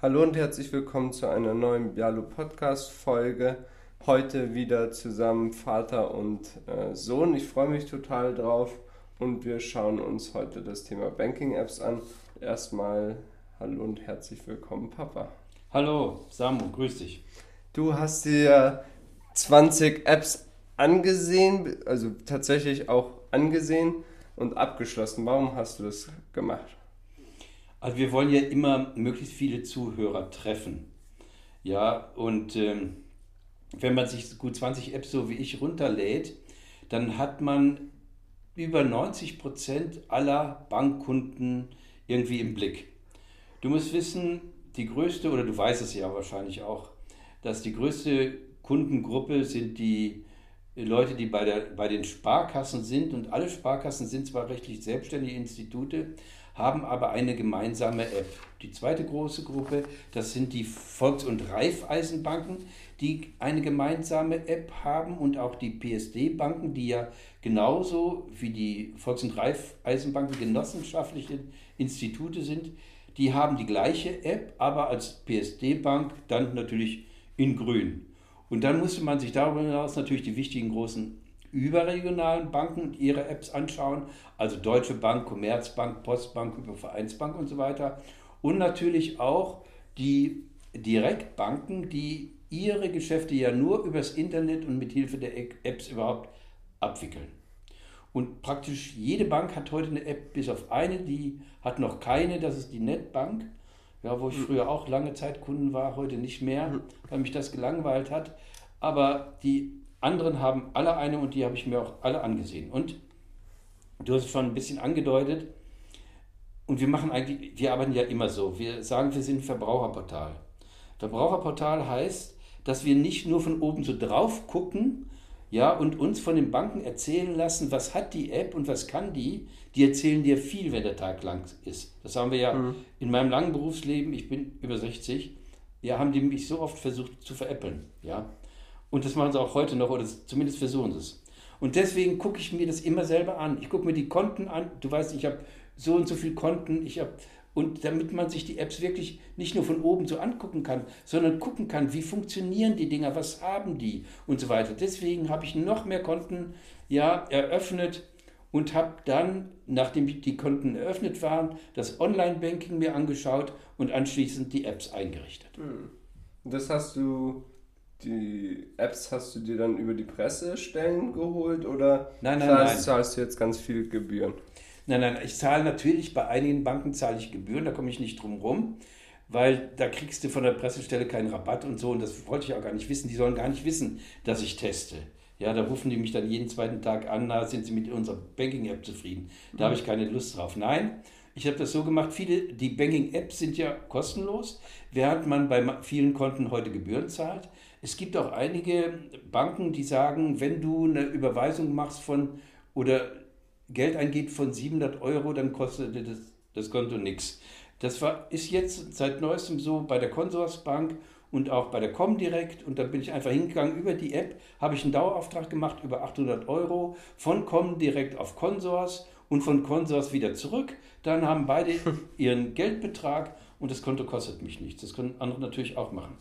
Hallo und herzlich willkommen zu einer neuen Bialo Podcast Folge. Heute wieder zusammen Vater und äh, Sohn. Ich freue mich total drauf und wir schauen uns heute das Thema Banking Apps an. Erstmal hallo und herzlich willkommen, Papa. Hallo, Samu, grüß dich. Du hast dir 20 Apps angesehen, also tatsächlich auch angesehen und abgeschlossen. Warum hast du das gemacht? Also wir wollen ja immer möglichst viele Zuhörer treffen. Ja, und ähm, wenn man sich gut 20 Apps so wie ich runterlädt, dann hat man über 90 Prozent aller Bankkunden irgendwie im Blick. Du musst wissen, die größte, oder du weißt es ja wahrscheinlich auch, dass die größte Kundengruppe sind die Leute, die bei, der, bei den Sparkassen sind. Und alle Sparkassen sind zwar rechtlich selbstständige Institute, haben aber eine gemeinsame App. Die zweite große Gruppe, das sind die Volks- und Raiffeisenbanken, die eine gemeinsame App haben und auch die PSD-Banken, die ja genauso wie die Volks- und Raiffeisenbanken genossenschaftliche Institute sind, die haben die gleiche App, aber als PSD-Bank dann natürlich in grün. Und dann musste man sich darüber hinaus natürlich die wichtigen großen überregionalen Banken ihre Apps anschauen, also Deutsche Bank, Commerzbank, Postbank, Vereinsbank und so weiter. Und natürlich auch die Direktbanken, die ihre Geschäfte ja nur übers Internet und mit Hilfe der Apps überhaupt abwickeln. Und praktisch jede Bank hat heute eine App, bis auf eine, die hat noch keine, das ist die Netbank. Ja, wo ich hm. früher auch lange Zeit Kunden war, heute nicht mehr, hm. weil mich das gelangweilt hat. Aber die anderen haben alle eine und die habe ich mir auch alle angesehen. Und du hast es schon ein bisschen angedeutet. Und wir machen eigentlich, wir arbeiten ja immer so. Wir sagen, wir sind Verbraucherportal. Verbraucherportal heißt, dass wir nicht nur von oben so drauf gucken, ja, und uns von den Banken erzählen lassen, was hat die App und was kann die. Die erzählen dir viel, wenn der Tag lang ist. Das haben wir ja mhm. in meinem langen Berufsleben, ich bin über 60, ja, haben die mich so oft versucht zu veräppeln, ja. Und das machen sie auch heute noch, oder zumindest versuchen sie es. Und deswegen gucke ich mir das immer selber an. Ich gucke mir die Konten an. Du weißt, ich habe so und so viele Konten. Ich habe und damit man sich die Apps wirklich nicht nur von oben so angucken kann, sondern gucken kann, wie funktionieren die Dinger, was haben die und so weiter. Deswegen habe ich noch mehr Konten ja eröffnet und habe dann, nachdem die Konten eröffnet waren, das Online-Banking mir angeschaut und anschließend die Apps eingerichtet. Hm. Das hast du die Apps hast du dir dann über die Pressestellen geholt oder nein, nein, zahlst, nein. zahlst du jetzt ganz viel Gebühren? Nein, nein, ich zahle natürlich, bei einigen Banken zahle ich Gebühren, da komme ich nicht drum rum, weil da kriegst du von der Pressestelle keinen Rabatt und so und das wollte ich auch gar nicht wissen. Die sollen gar nicht wissen, dass ich teste. Ja, da rufen die mich dann jeden zweiten Tag an, na, sind sie mit unserer Banking-App zufrieden? Da mhm. habe ich keine Lust drauf. Nein, ich habe das so gemacht, viele, die Banking-Apps sind ja kostenlos, während man bei vielen Konten heute Gebühren zahlt. Es gibt auch einige Banken, die sagen, wenn du eine Überweisung machst von oder Geld eingeht von 700 Euro, dann kostet das, das Konto nichts. Das war, ist jetzt seit neuestem so bei der Consorsbank und auch bei der Comdirect und da bin ich einfach hingegangen über die App, habe ich einen Dauerauftrag gemacht über 800 Euro von Comdirect auf Consors und von Consors wieder zurück. Dann haben beide ihren Geldbetrag und das Konto kostet mich nichts. Das können andere natürlich auch machen.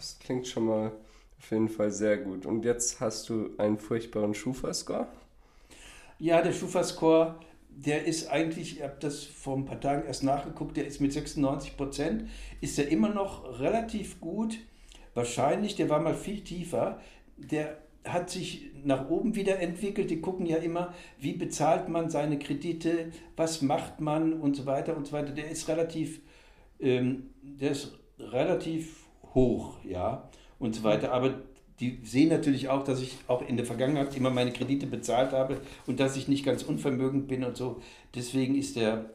Das klingt schon mal auf jeden Fall sehr gut. Und jetzt hast du einen furchtbaren Schufa-Score? Ja, der Schufa-Score, der ist eigentlich, ich habe das vor ein paar Tagen erst nachgeguckt, der ist mit 96 Prozent, ist der immer noch relativ gut. Wahrscheinlich, der war mal viel tiefer. Der hat sich nach oben wieder entwickelt. Die gucken ja immer, wie bezahlt man seine Kredite, was macht man und so weiter und so weiter. Der ist relativ, ähm, der ist relativ hoch, ja, und so weiter. Aber die sehen natürlich auch, dass ich auch in der Vergangenheit immer meine Kredite bezahlt habe und dass ich nicht ganz unvermögend bin und so. Deswegen ist der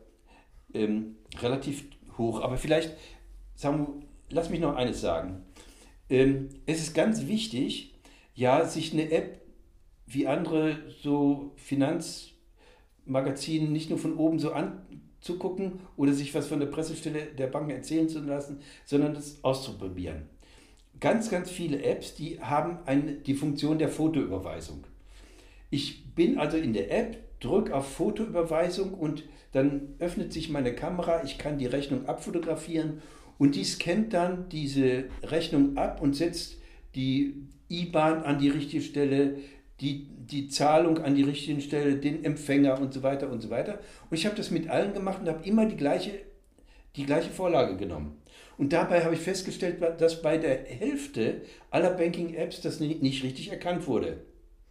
ähm, relativ hoch. Aber vielleicht, Samu, lass mich noch eines sagen. Ähm, es ist ganz wichtig, ja, sich eine App wie andere so Finanzmagazine nicht nur von oben so anzugucken oder sich was von der Pressestelle der Banken erzählen zu lassen, sondern das auszuprobieren. Ganz, ganz viele Apps, die haben eine, die Funktion der Fotoüberweisung. Ich bin also in der App, drücke auf Fotoüberweisung und dann öffnet sich meine Kamera, ich kann die Rechnung abfotografieren und die scannt dann diese Rechnung ab und setzt die IBAN an die richtige Stelle, die, die Zahlung an die richtige Stelle, den Empfänger und so weiter und so weiter. Und ich habe das mit allen gemacht und habe immer die gleiche, die gleiche Vorlage genommen. Und dabei habe ich festgestellt, dass bei der Hälfte aller Banking-Apps das nicht richtig erkannt wurde.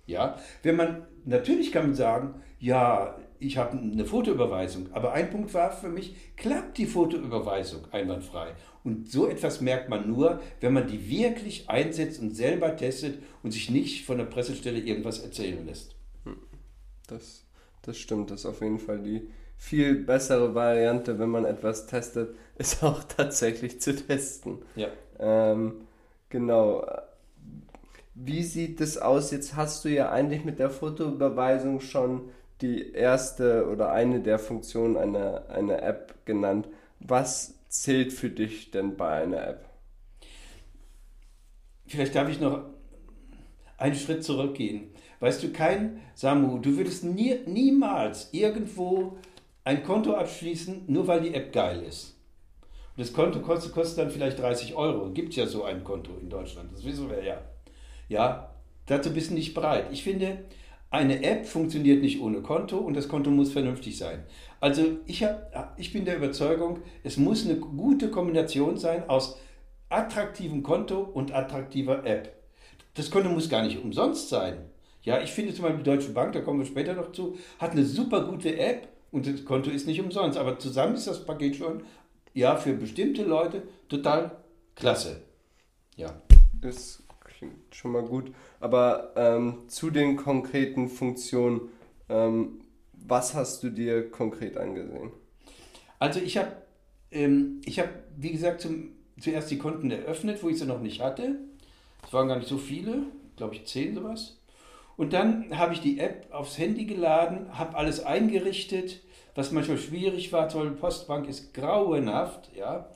Ja, wenn man, natürlich kann man sagen, ja, ich habe eine Fotoüberweisung, aber ein Punkt war für mich, klappt die Fotoüberweisung einwandfrei. Und so etwas merkt man nur, wenn man die wirklich einsetzt und selber testet und sich nicht von der Pressestelle irgendwas erzählen lässt. Hm. Das, das stimmt, das ist auf jeden Fall die viel bessere Variante, wenn man etwas testet, ist auch tatsächlich zu testen. Ja. Ähm, genau. Wie sieht es aus? Jetzt hast du ja eigentlich mit der Fotoüberweisung schon die erste oder eine der Funktionen einer, einer App genannt. Was zählt für dich denn bei einer App? Vielleicht darf ich noch einen Schritt zurückgehen. Weißt du, kein Samu, du würdest nie, niemals irgendwo ein Konto abschließen, nur weil die App geil ist. Und das Konto kostet, kostet dann vielleicht 30 Euro. Gibt ja so ein Konto in Deutschland, das wissen wir ja. Ja, dazu bist du nicht bereit. Ich finde, eine App funktioniert nicht ohne Konto und das Konto muss vernünftig sein. Also ich, hab, ich bin der Überzeugung, es muss eine gute Kombination sein aus attraktivem Konto und attraktiver App. Das Konto muss gar nicht umsonst sein. Ja, ich finde zum Beispiel die Deutsche Bank, da kommen wir später noch zu, hat eine super gute App und das Konto ist nicht umsonst. Aber zusammen ist das Paket schon, ja, für bestimmte Leute total klasse. Ja. Das klingt schon mal gut. Aber ähm, zu den konkreten Funktionen, ähm, was hast du dir konkret angesehen? Also ich habe, ähm, ich wie gesagt, zum, zuerst die Konten eröffnet, wo ich sie noch nicht hatte. Es waren gar nicht so viele, glaube ich zehn sowas. Und dann habe ich die App aufs Handy geladen, habe alles eingerichtet, was manchmal schwierig war. Tolle Postbank ist grauenhaft, ja.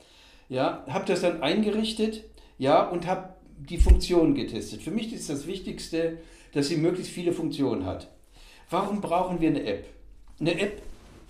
Ja, habe das dann eingerichtet, ja, und habe die Funktionen getestet. Für mich ist das Wichtigste, dass sie möglichst viele Funktionen hat. Warum brauchen wir eine App? Eine App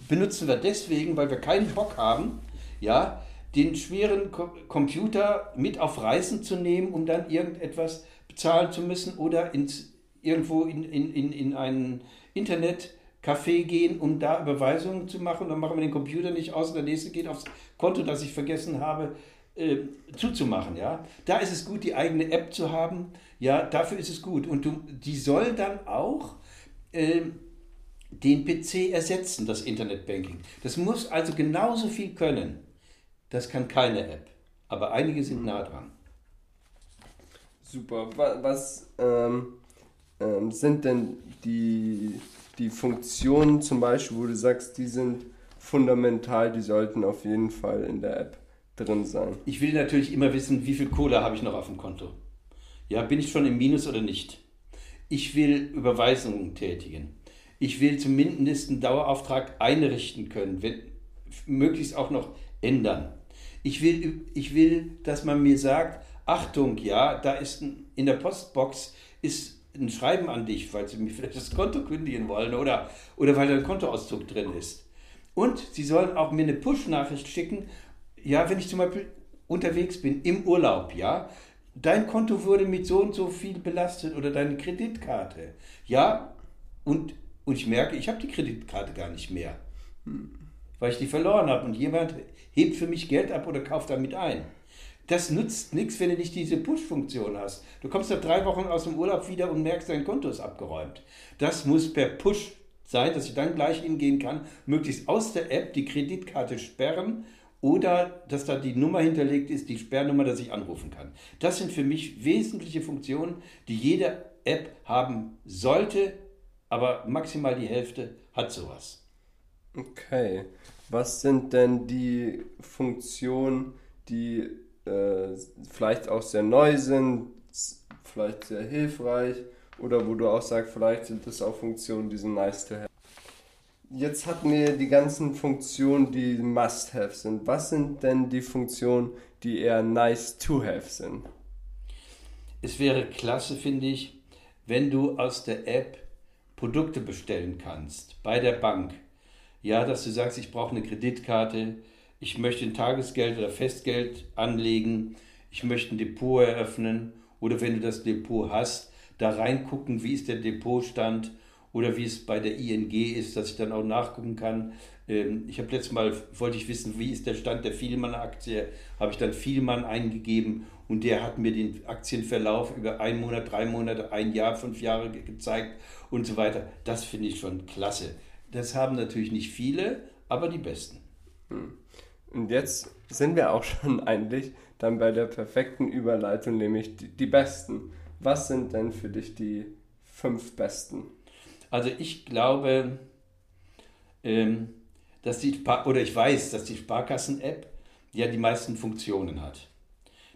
benutzen wir deswegen, weil wir keinen Bock haben, ja, den schweren Computer mit auf Reisen zu nehmen, um dann irgendetwas bezahlen zu müssen oder ins, irgendwo in, in, in, in ein Internetcafé gehen, um da Überweisungen zu machen. Dann machen wir den Computer nicht aus und der nächste geht aufs Konto, das ich vergessen habe, äh, zuzumachen. Ja? Da ist es gut, die eigene App zu haben. Ja, dafür ist es gut. Und du, die soll dann auch äh, den PC ersetzen, das Internetbanking. Das muss also genauso viel können. Das kann keine App. Aber einige sind nah dran. Super. Was ähm, ähm, sind denn die, die Funktionen zum Beispiel, wo du sagst, die sind fundamental, die sollten auf jeden Fall in der App drin sein. Ich will natürlich immer wissen, wie viel Kohle habe ich noch auf dem Konto. Ja, bin ich schon im Minus oder nicht? Ich will Überweisungen tätigen. Ich will zumindest einen Dauerauftrag einrichten können, wenn, möglichst auch noch ändern. Ich will, ich will, dass man mir sagt, Achtung, ja, da ist ein, in der Postbox ist ein Schreiben an dich, weil sie mir vielleicht das Konto kündigen wollen oder, oder weil da ein Kontoauszug drin ist. Und sie sollen auch mir eine Push-Nachricht schicken, ja, wenn ich zum Beispiel unterwegs bin, im Urlaub, ja, dein Konto wurde mit so und so viel belastet oder deine Kreditkarte, ja, und, und ich merke, ich habe die Kreditkarte gar nicht mehr, weil ich die verloren habe und jemand hebt für mich Geld ab oder kauft damit ein. Das nutzt nichts, wenn du nicht diese Push-Funktion hast. Du kommst nach drei Wochen aus dem Urlaub wieder und merkst, dein Konto ist abgeräumt. Das muss per Push sein, dass ich dann gleich hingehen kann, möglichst aus der App die Kreditkarte sperren oder dass da die Nummer hinterlegt ist, die Sperrnummer, dass ich anrufen kann. Das sind für mich wesentliche Funktionen, die jede App haben sollte, aber maximal die Hälfte hat sowas. Okay. Was sind denn die Funktionen, die äh, vielleicht auch sehr neu sind, vielleicht sehr hilfreich oder wo du auch sagst, vielleicht sind das auch Funktionen, die sind nice to have? Jetzt hatten wir die ganzen Funktionen, die Must-Have sind. Was sind denn die Funktionen, die eher nice to have sind? Es wäre klasse, finde ich, wenn du aus der App Produkte bestellen kannst bei der Bank. Ja, dass du sagst, ich brauche eine Kreditkarte, ich möchte ein Tagesgeld oder Festgeld anlegen, ich möchte ein Depot eröffnen oder wenn du das Depot hast, da reingucken, wie ist der Depotstand oder wie es bei der ING ist, dass ich dann auch nachgucken kann. Ähm, ich habe letztes Mal, wollte ich wissen, wie ist der Stand der Vielmann-Aktie, habe ich dann Vielmann eingegeben und der hat mir den Aktienverlauf über einen Monat, drei Monate, ein Jahr, fünf Jahre gezeigt und so weiter. Das finde ich schon klasse. Das haben natürlich nicht viele, aber die Besten. Hm. Und jetzt sind wir auch schon eigentlich dann bei der perfekten Überleitung, nämlich die, die Besten. Was sind denn für dich die fünf Besten? Also ich glaube, ähm, dass die oder ich weiß, dass die Sparkassen-App ja die meisten Funktionen hat.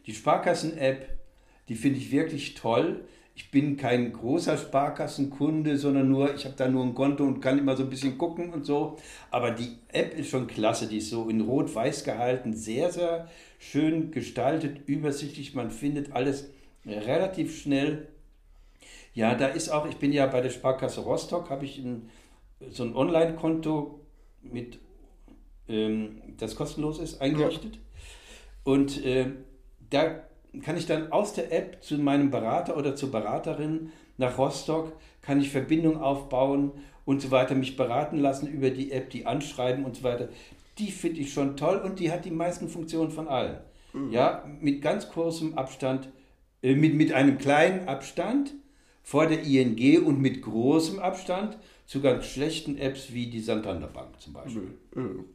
Die Sparkassen-App, die finde ich wirklich toll. Ich bin kein großer Sparkassenkunde, sondern nur, ich habe da nur ein Konto und kann immer so ein bisschen gucken und so. Aber die App ist schon klasse, die ist so in rot-weiß gehalten, sehr, sehr schön gestaltet, übersichtlich. Man findet alles relativ schnell. Ja, da ist auch, ich bin ja bei der Sparkasse Rostock, habe ich ein, so ein Online-Konto mit, ähm, das kostenlos ist, eingerichtet. Ja. Und äh, da kann ich dann aus der App zu meinem Berater oder zur Beraterin nach Rostock, kann ich Verbindung aufbauen und so weiter, mich beraten lassen über die App, die anschreiben und so weiter. Die finde ich schon toll und die hat die meisten Funktionen von allen. Mhm. Ja, mit ganz kurzem Abstand äh, mit, mit einem kleinen Abstand vor der ING und mit großem Abstand zu ganz schlechten Apps wie die Santander Bank zum Beispiel. Mhm.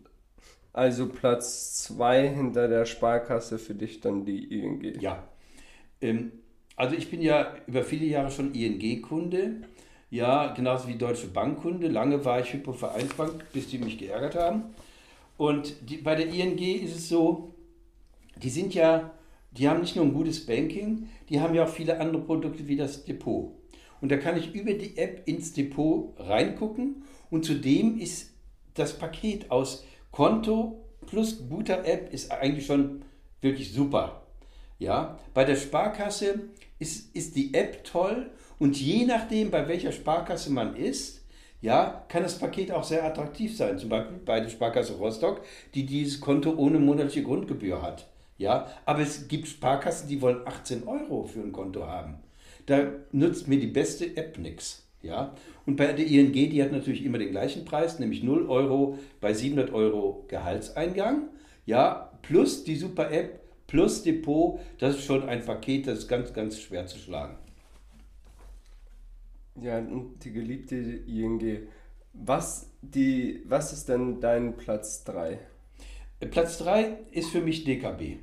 Also Platz 2 hinter der Sparkasse für dich dann die ING. Ja. Ähm, also ich bin ja über viele Jahre schon ING-Kunde. Ja, genauso wie Deutsche Bank-Kunde. Lange war ich Hypo-Vereinsbank, bis die mich geärgert haben. Und die, bei der ING ist es so, die sind ja die haben nicht nur ein gutes Banking, die haben ja auch viele andere Produkte wie das Depot. Und da kann ich über die App ins Depot reingucken und zudem ist das Paket aus Konto plus guter App ist eigentlich schon wirklich super. Ja, bei der Sparkasse ist, ist die App toll und je nachdem, bei welcher Sparkasse man ist, ja, kann das Paket auch sehr attraktiv sein. Zum Beispiel bei der Sparkasse Rostock, die dieses Konto ohne monatliche Grundgebühr hat. Ja, aber es gibt Sparkassen, die wollen 18 Euro für ein Konto haben. Da nutzt mir die beste App nichts. Ja, und bei der ING, die hat natürlich immer den gleichen Preis, nämlich 0 Euro bei 700 Euro Gehaltseingang. Ja, plus die super App, plus Depot, das ist schon ein Paket, das ist ganz, ganz schwer zu schlagen. Ja, und die geliebte ING. Was, die, was ist denn dein Platz 3? Platz 3 ist für mich DKB.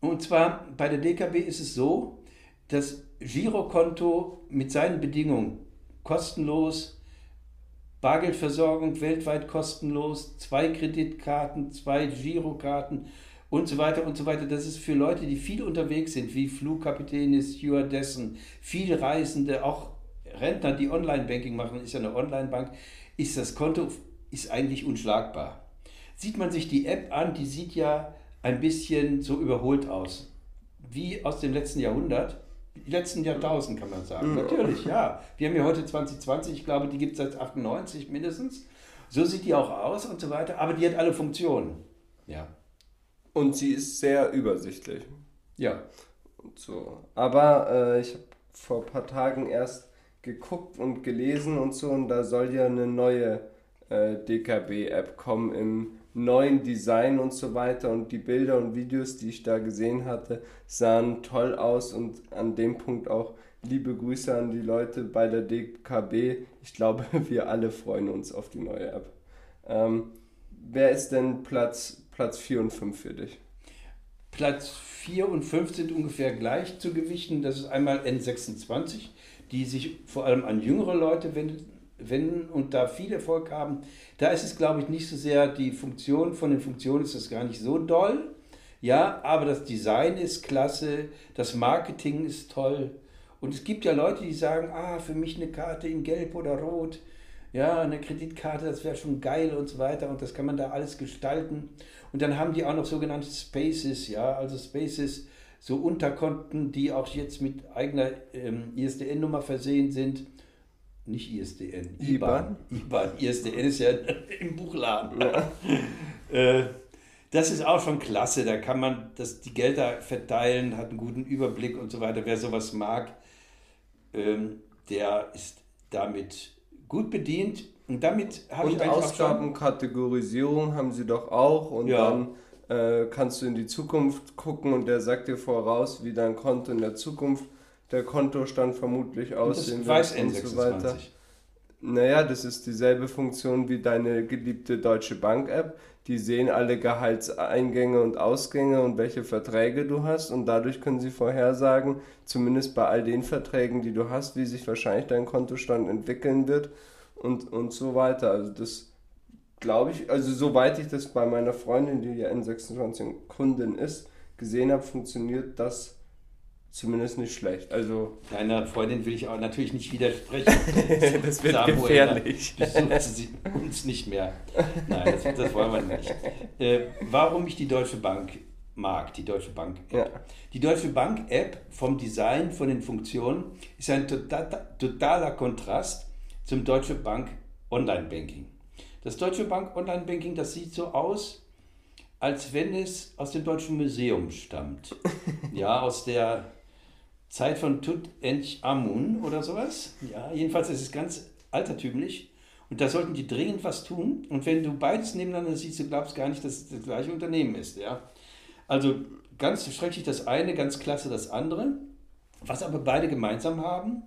Und zwar bei der DKB ist es so, das Girokonto mit seinen Bedingungen kostenlos, Bargeldversorgung weltweit kostenlos, zwei Kreditkarten, zwei Girokarten und so weiter und so weiter. Das ist für Leute, die viel unterwegs sind, wie Flugkapitäne, Stewardessen, viele Reisende, auch Rentner, die Online-Banking machen, ist ja eine Online-Bank, ist das Konto ist eigentlich unschlagbar. Sieht man sich die App an, die sieht ja ein bisschen so überholt aus. Wie aus dem letzten Jahrhundert. Letzten Jahrtausend kann man sagen. Ja. Natürlich, ja. Wir haben ja heute 2020, ich glaube, die gibt es seit 98 mindestens. So sieht die auch aus und so weiter. Aber die hat alle Funktionen. Ja. Und sie ist sehr übersichtlich. Ja. Und so. Aber äh, ich habe vor ein paar Tagen erst geguckt und gelesen und so und da soll ja eine neue äh, DKB-App kommen im neuen Design und so weiter und die Bilder und Videos, die ich da gesehen hatte, sahen toll aus und an dem Punkt auch liebe Grüße an die Leute bei der DKB. Ich glaube, wir alle freuen uns auf die neue App. Ähm, wer ist denn Platz, Platz 4 und 5 für dich? Platz 4 und 5 sind ungefähr gleich zu gewichten. Das ist einmal N26, die sich vor allem an jüngere Leute wendet, wenden und da viel Erfolg haben. Da ist es, glaube ich, nicht so sehr die Funktion, von den Funktionen ist das gar nicht so doll. Ja, aber das Design ist klasse, das Marketing ist toll. Und es gibt ja Leute, die sagen, ah, für mich eine Karte in Gelb oder Rot, ja, eine Kreditkarte, das wäre schon geil und so weiter. Und das kann man da alles gestalten. Und dann haben die auch noch sogenannte Spaces, ja, also Spaces, so Unterkonten, die auch jetzt mit eigener ähm, ISDN-Nummer versehen sind nicht ISDN, IBAN. IBAN. ISDN ist ja im Buchladen. Ja. Äh, das ist auch schon klasse. Da kann man das, die Gelder verteilen, hat einen guten Überblick und so weiter. Wer sowas mag, ähm, der ist damit gut bedient. Und damit habe ich Ausgabenkategorisierung haben sie doch auch. Und ja. dann äh, kannst du in die Zukunft gucken und der sagt dir voraus, wie dein Konto in der Zukunft der Kontostand vermutlich aussehen wird und so weiter. Naja, das ist dieselbe Funktion wie deine geliebte Deutsche Bank App. Die sehen alle Gehaltseingänge und Ausgänge und welche Verträge du hast und dadurch können sie vorhersagen, zumindest bei all den Verträgen, die du hast, wie sich wahrscheinlich dein Kontostand entwickeln wird und, und so weiter. Also das glaube ich, also soweit ich das bei meiner Freundin, die ja N26 Kundin ist, gesehen habe, funktioniert das zumindest nicht schlecht. Also Deiner Freundin will ich auch natürlich nicht widersprechen. das wird Samuel, gefährlich. Besucht sie uns nicht mehr. Nein, das, das wollen wir nicht. Äh, warum ich die Deutsche Bank mag, die Deutsche Bank App. Ja. Die Deutsche Bank App vom Design, von den Funktionen, ist ein total, totaler Kontrast zum Deutsche Bank Online Banking. Das Deutsche Bank Online Banking, das sieht so aus, als wenn es aus dem Deutschen Museum stammt. ja, aus der Zeit von Tutanchamun oder sowas. Ja, jedenfalls ist es ganz altertümlich. Und da sollten die dringend was tun. Und wenn du beides nebeneinander siehst, du glaubst gar nicht, dass es das gleiche Unternehmen ist. Ja? Also ganz schrecklich das eine, ganz klasse das andere. Was aber beide gemeinsam haben,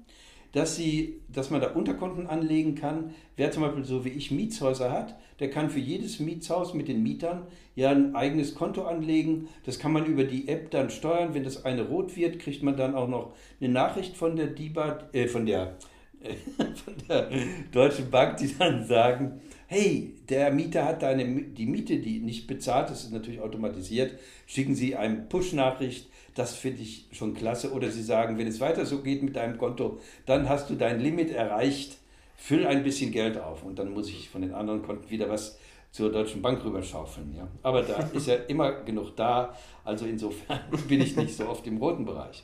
dass, sie, dass man da Unterkonten anlegen kann. Wer zum Beispiel so wie ich Mietshäuser hat, der kann für jedes Mietshaus mit den Mietern ja ein eigenes Konto anlegen. Das kann man über die App dann steuern. Wenn das eine rot wird, kriegt man dann auch noch eine Nachricht von der DIBA, äh, von der, äh, von der Deutschen Bank, die dann sagen, hey, der Mieter hat deine, die Miete, die nicht bezahlt, das ist natürlich automatisiert, schicken Sie eine Push-Nachricht, das finde ich schon klasse. Oder Sie sagen, wenn es weiter so geht mit deinem Konto, dann hast du dein Limit erreicht, füll ein bisschen Geld auf und dann muss ich von den anderen Konten wieder was zur Deutschen Bank rüberschaufeln. Ja. Aber da ist ja immer genug da, also insofern bin ich nicht so oft im roten Bereich.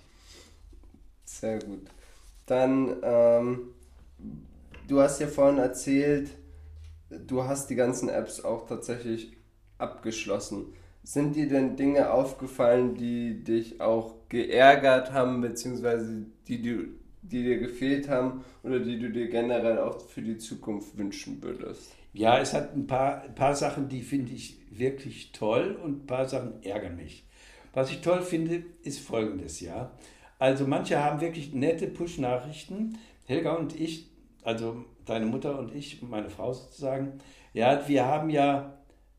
Sehr gut. Dann, ähm, du hast ja vorhin erzählt, du hast die ganzen Apps auch tatsächlich abgeschlossen. Sind dir denn Dinge aufgefallen, die dich auch geärgert haben, beziehungsweise die, du, die dir gefehlt haben oder die du dir generell auch für die Zukunft wünschen würdest? Ja, es hat ein paar, ein paar Sachen, die finde ich wirklich toll und ein paar Sachen ärgern mich. Was ich toll finde, ist folgendes, ja. Also manche haben wirklich nette Push-Nachrichten. Helga und ich, also deine Mutter und ich, meine Frau sozusagen, ja, wir haben ja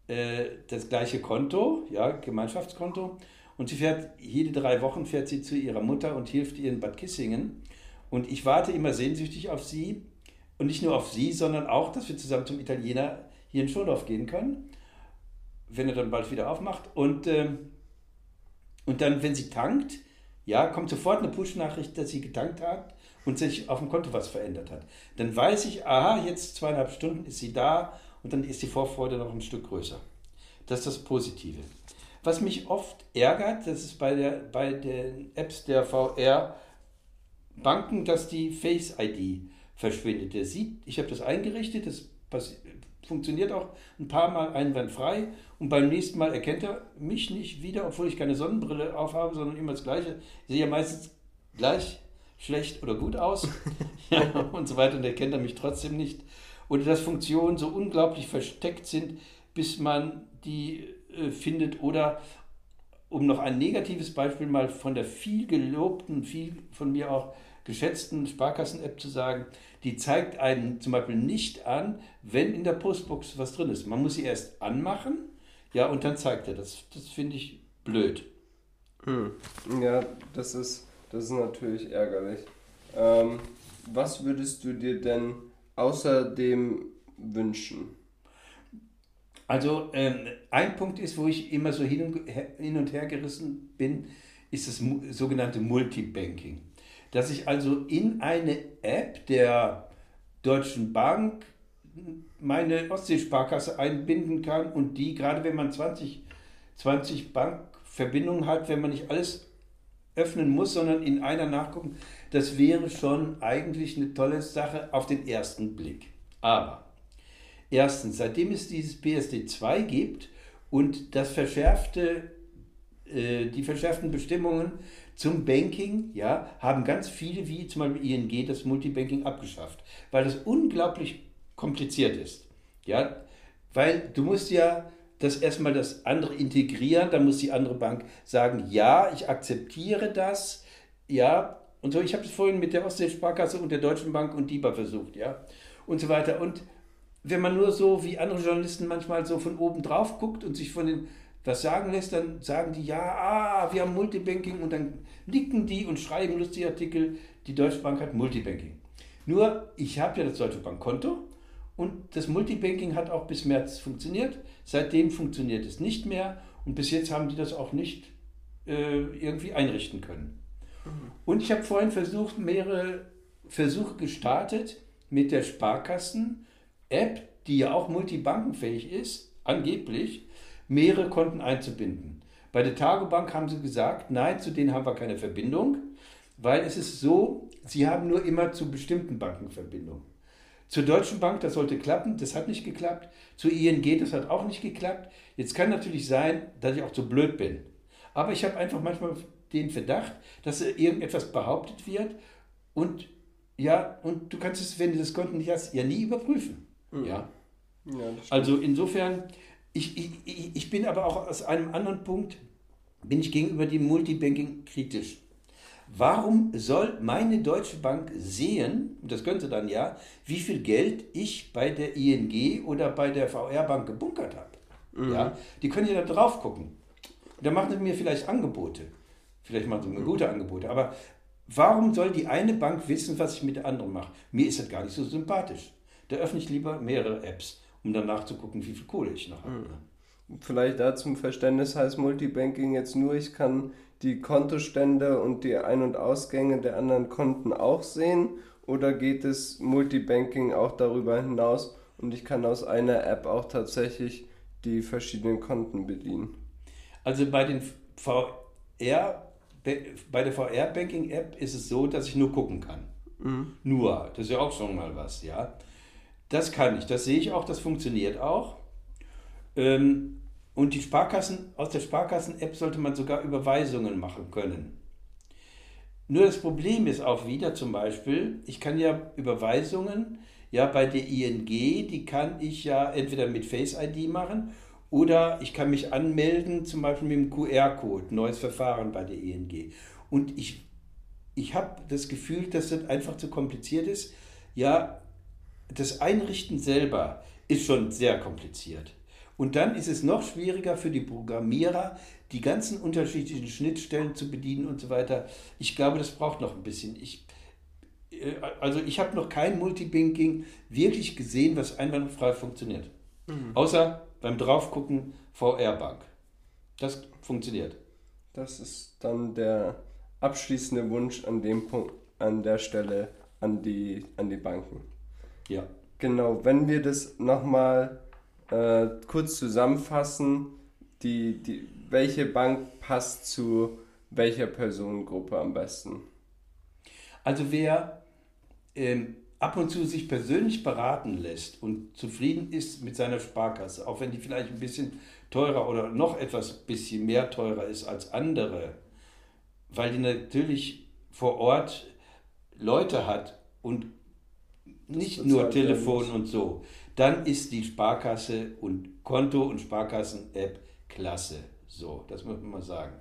äh, das gleiche Konto, ja, Gemeinschaftskonto. Und sie fährt jede drei Wochen fährt sie zu ihrer Mutter und hilft ihr in Bad Kissingen. Und ich warte immer sehnsüchtig auf sie. Und nicht nur auf sie, sondern auch, dass wir zusammen zum Italiener hier in Schondorf gehen können, wenn er dann bald wieder aufmacht. Und, ähm, und dann, wenn sie tankt, ja, kommt sofort eine Push-Nachricht, dass sie getankt hat und sich auf dem Konto was verändert hat. Dann weiß ich, aha, jetzt zweieinhalb Stunden ist sie da und dann ist die Vorfreude noch ein Stück größer. Das ist das Positive. Was mich oft ärgert, das ist bei, der, bei den Apps der VR Banken, dass die Face ID verschwindet. Der sieht, ich habe das eingerichtet, das funktioniert auch ein paar Mal einwandfrei und beim nächsten Mal erkennt er mich nicht wieder, obwohl ich keine Sonnenbrille aufhabe, sondern immer das Gleiche. Ich sehe ja meistens gleich schlecht oder gut aus ja, und so weiter und erkennt er mich trotzdem nicht oder dass Funktionen so unglaublich versteckt sind, bis man die äh, findet oder um noch ein negatives Beispiel mal von der viel gelobten, viel von mir auch geschätzten Sparkassen-App zu sagen, die zeigt einen zum Beispiel nicht an, wenn in der Postbox was drin ist. Man muss sie erst anmachen, ja, und dann zeigt er. Das, das finde ich blöd. Hm. Ja, das ist, das ist natürlich ärgerlich. Ähm, was würdest du dir denn außerdem wünschen? Also ähm, ein Punkt ist, wo ich immer so hin und, her, hin und her gerissen bin, ist das sogenannte Multibanking. Dass ich also in eine App der Deutschen Bank meine Ostseesparkasse einbinden kann und die, gerade wenn man 20, 20 Bankverbindungen hat, wenn man nicht alles öffnen muss, sondern in einer nachgucken, das wäre schon eigentlich eine tolle Sache auf den ersten Blick. Aber erstens, seitdem es dieses PSD2 gibt und das verschärfte, äh, die verschärften Bestimmungen zum Banking, ja, haben ganz viele, wie zum Beispiel ING, das Multibanking abgeschafft, weil das unglaublich kompliziert ist. Ja, weil du musst ja das erstmal das andere integrieren, dann muss die andere Bank sagen, ja, ich akzeptiere das, ja, und so. Ich habe es vorhin mit der Ostsee-Sparkasse und der Deutschen Bank und DIBA versucht, ja, und so weiter. Und wenn man nur so wie andere Journalisten manchmal so von oben drauf guckt und sich von den was sagen lässt, dann sagen die, ja, ah, wir haben Multibanking und dann nicken die und schreiben lustige Artikel, die Deutsche Bank hat Multibanking. Nur, ich habe ja das Deutsche Bankkonto und das Multibanking hat auch bis März funktioniert. Seitdem funktioniert es nicht mehr und bis jetzt haben die das auch nicht äh, irgendwie einrichten können. Mhm. Und ich habe vorhin versucht, mehrere Versuche gestartet mit der Sparkassen-App, die ja auch multibankenfähig ist, angeblich, mehrere Konten einzubinden. Bei der Tagobank haben sie gesagt, nein, zu denen haben wir keine Verbindung, weil es ist so, sie haben nur immer zu bestimmten Banken Verbindung. Zur Deutschen Bank, das sollte klappen, das hat nicht geklappt. Zur ING, das hat auch nicht geklappt. Jetzt kann natürlich sein, dass ich auch zu blöd bin. Aber ich habe einfach manchmal den Verdacht, dass irgendetwas behauptet wird und ja, und du kannst es, wenn du das Konto nicht hast, ja nie überprüfen. Mhm. Ja. ja also insofern, ich, ich, ich bin aber auch aus einem anderen Punkt, bin ich gegenüber dem Multibanking kritisch. Warum soll meine Deutsche Bank sehen, und das könnte dann ja, wie viel Geld ich bei der ING oder bei der VR-Bank gebunkert habe? Mhm. Ja, die können ja da drauf gucken. Da machen sie mir vielleicht Angebote. Vielleicht machen sie mir gute Angebote. Aber warum soll die eine Bank wissen, was ich mit der anderen mache? Mir ist das gar nicht so sympathisch. Da öffne ich lieber mehrere Apps, um dann nachzugucken, wie viel Kohle ich noch habe. Mhm. Vielleicht da zum Verständnis heißt Multibanking jetzt nur, ich kann die Kontostände und die Ein- und Ausgänge der anderen Konten auch sehen? Oder geht es Multibanking auch darüber hinaus und ich kann aus einer App auch tatsächlich die verschiedenen Konten bedienen? Also bei den VR, bei der VR-Banking-App ist es so, dass ich nur gucken kann. Mhm. Nur, das ist ja auch schon mal was, ja. Das kann ich, das sehe ich auch, das funktioniert auch. Ähm, und die Sparkassen, aus der Sparkassen-App sollte man sogar Überweisungen machen können. Nur das Problem ist auch wieder zum Beispiel, ich kann ja Überweisungen, ja bei der ING, die kann ich ja entweder mit Face ID machen oder ich kann mich anmelden, zum Beispiel mit dem QR-Code, neues Verfahren bei der ING. Und ich, ich habe das Gefühl, dass das einfach zu kompliziert ist. Ja, das Einrichten selber ist schon sehr kompliziert. Und dann ist es noch schwieriger für die Programmierer, die ganzen unterschiedlichen Schnittstellen zu bedienen und so weiter. Ich glaube, das braucht noch ein bisschen. Ich, äh, also ich habe noch kein Multibanking wirklich gesehen, was einwandfrei funktioniert. Mhm. Außer beim Draufgucken VR-Bank. Das funktioniert. Das ist dann der abschließende Wunsch an dem Punkt, an der Stelle an die, an die Banken. Ja. Genau, wenn wir das nochmal äh, kurz zusammenfassen, die, die, welche Bank passt zu welcher Personengruppe am besten? Also wer ähm, ab und zu sich persönlich beraten lässt und zufrieden ist mit seiner Sparkasse, auch wenn die vielleicht ein bisschen teurer oder noch etwas bisschen mehr teurer ist als andere, weil die natürlich vor Ort Leute hat und nicht nur Telefon und so, dann ist die Sparkasse und Konto und Sparkassen-App klasse. So, das muss man mal sagen.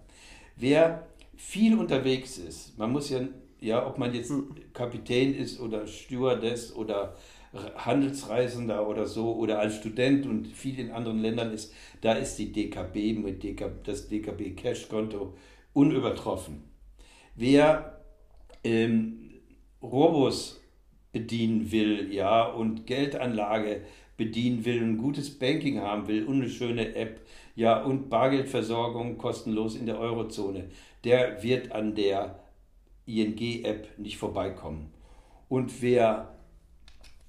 Wer viel unterwegs ist, man muss ja, ja, ob man jetzt hm. Kapitän ist oder Stewardess oder Handelsreisender oder so oder als Student und viel in anderen Ländern ist, da ist die DKB mit DKB, das DKB Cash-Konto unübertroffen. Wer ähm, Robus bedienen will, ja, und Geldanlage bedienen will, ein gutes Banking haben will und eine schöne App, ja, und Bargeldversorgung kostenlos in der Eurozone, der wird an der ING-App nicht vorbeikommen. Und wer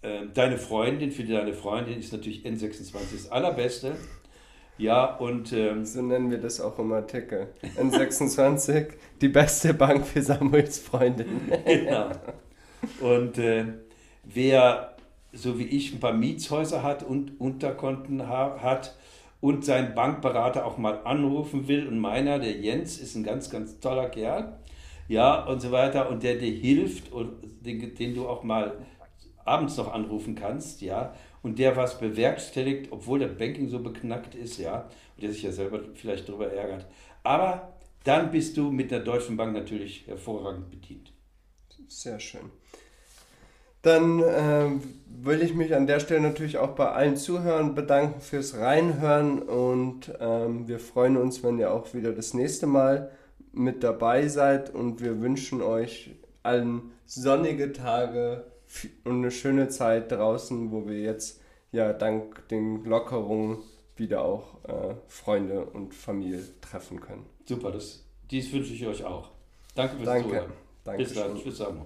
äh, deine Freundin, für deine Freundin ist natürlich N26 das allerbeste, Ja, und. Ähm, so nennen wir das auch im Artikel. N26, die beste Bank für Samuels Freundin. genau. Und äh, wer, so wie ich, ein paar Mietshäuser hat und Unterkonten ha hat und seinen Bankberater auch mal anrufen will, und meiner, der Jens, ist ein ganz, ganz toller Kerl, ja, und so weiter, und der dir hilft und den, den du auch mal abends noch anrufen kannst, ja, und der was bewerkstelligt, obwohl der Banking so beknackt ist, ja, und der sich ja selber vielleicht darüber ärgert. Aber dann bist du mit der Deutschen Bank natürlich hervorragend bedient. Sehr schön. Dann äh, will ich mich an der Stelle natürlich auch bei allen Zuhörern bedanken fürs Reinhören und ähm, wir freuen uns, wenn ihr auch wieder das nächste Mal mit dabei seid und wir wünschen euch allen sonnige Tage und eine schöne Zeit draußen, wo wir jetzt ja dank den Lockerungen wieder auch äh, Freunde und Familie treffen können. Super, das, dies wünsche ich euch auch. Danke fürs Danke. Zuhören. Danke. Bis dann. Tschüss, Samu.